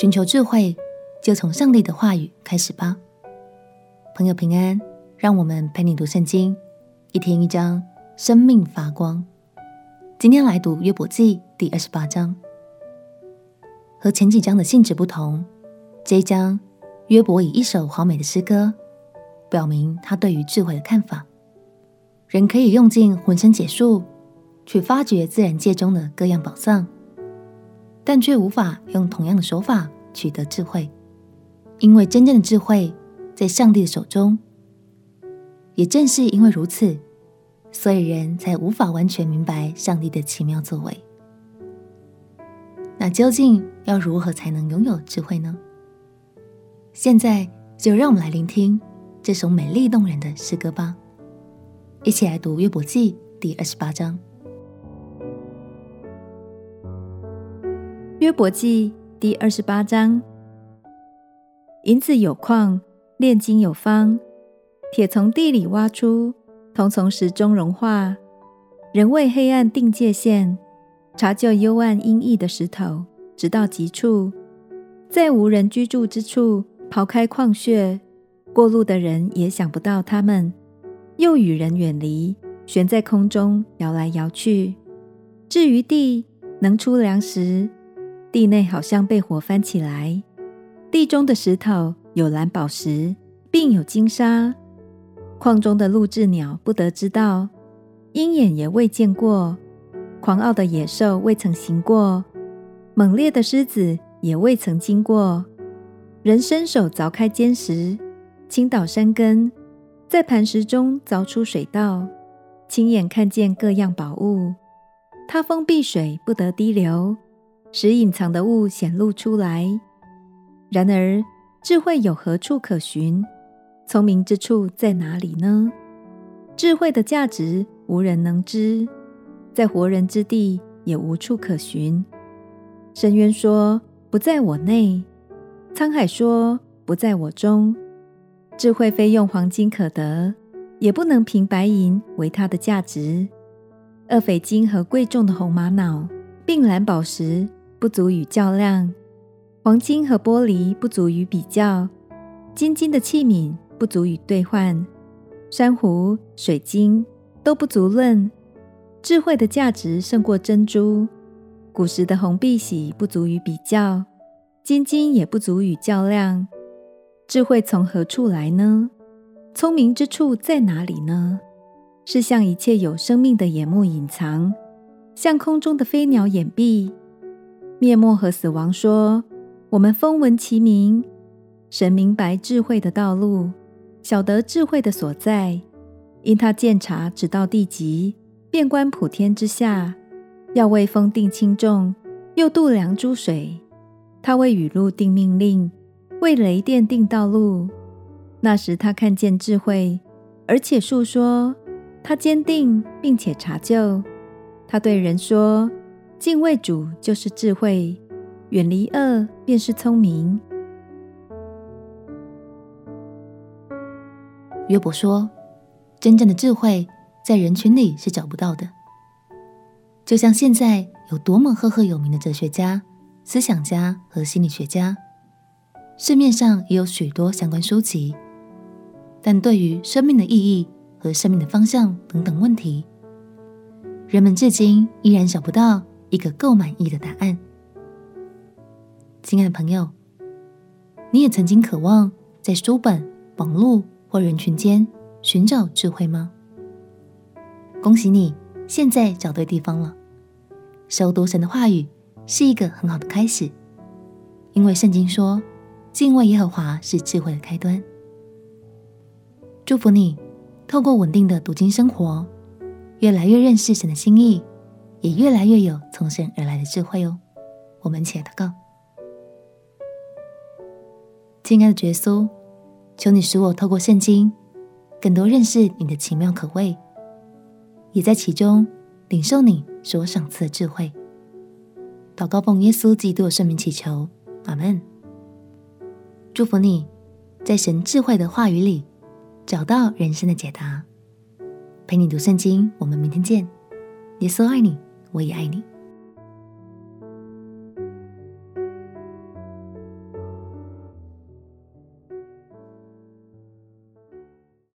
寻求智慧，就从上帝的话语开始吧。朋友平安，让我们陪你读圣经，一天一章，生命发光。今天来读约伯记第二十八章。和前几章的性质不同，这一章约伯以一首华美的诗歌，表明他对于智慧的看法。人可以用尽浑身解数去发掘自然界中的各样宝藏，但却无法用同样的手法取得智慧，因为真正的智慧在上帝的手中。也正是因为如此，所以人才无法完全明白上帝的奇妙作为。那究竟要如何才能拥有智慧呢？现在就让我们来聆听这首美丽动人的诗歌吧。一起来读约伯记第二十八章。约伯记第二十八章：银子有矿，炼金有方，铁从地里挖出，铜从石中融化。人为黑暗定界限。查究幽暗阴翳的石头，直到极处，在无人居住之处刨开矿穴，过路的人也想不到他们，又与人远离，悬在空中摇来摇去。至于地，能出粮食，地内好像被火翻起来。地中的石头有蓝宝石，并有金沙。矿中的陆雉鸟不得知道，鹰眼也未见过。狂傲的野兽未曾行过，猛烈的狮子也未曾经过。人伸手凿开坚石，倾倒山根，在磐石中凿出水道，亲眼看见各样宝物。他封闭水，不得滴流，使隐藏的物显露出来。然而，智慧有何处可寻？聪明之处在哪里呢？智慧的价值，无人能知。在活人之地也无处可寻。深渊说：“不在我内。”沧海说：“不在我中。”智慧非用黄金可得，也不能凭白银为它的价值。二斐金和贵重的红玛瑙，并蓝宝石不足与较量；黄金和玻璃不足与比较；金金的器皿不足与兑换；珊瑚、水晶都不足论。智慧的价值胜过珍珠，古时的红碧玺不足与比较，金金也不足与较量。智慧从何处来呢？聪明之处在哪里呢？是向一切有生命的眼目隐藏，向空中的飞鸟掩蔽。灭没和死亡说：“我们风闻其名。”神明白智慧的道路，晓得智慧的所在，因他鉴察直到地极。遍观普天之下，要为风定轻重，又度量诸水。他为雨露定命令，为雷电定道路。那时他看见智慧，而且述说。他坚定并且查究。他对人说：“敬畏主就是智慧，远离恶便是聪明。”约伯说：“真正的智慧。”在人群里是找不到的，就像现在有多么赫赫有名的哲学家、思想家和心理学家，市面上也有许多相关书籍，但对于生命的意义和生命的方向等等问题，人们至今依然找不到一个够满意的答案。亲爱的朋友，你也曾经渴望在书本、网络或人群间寻找智慧吗？恭喜你，现在找对地方了。熟读神的话语是一个很好的开始，因为圣经说，敬畏耶和华是智慧的开端。祝福你，透过稳定的读经生活，越来越认识神的心意，也越来越有从神而来的智慧哦。我们一起来祷告，亲爱的耶稣，求你使我透过圣经，更多认识你的奇妙可畏。也在其中领受你所赏赐的智慧。祷告奉耶稣基督的圣名祈求，阿门。祝福你，在神智慧的话语里找到人生的解答。陪你读圣经，我们明天见。耶稣爱你，我也爱你。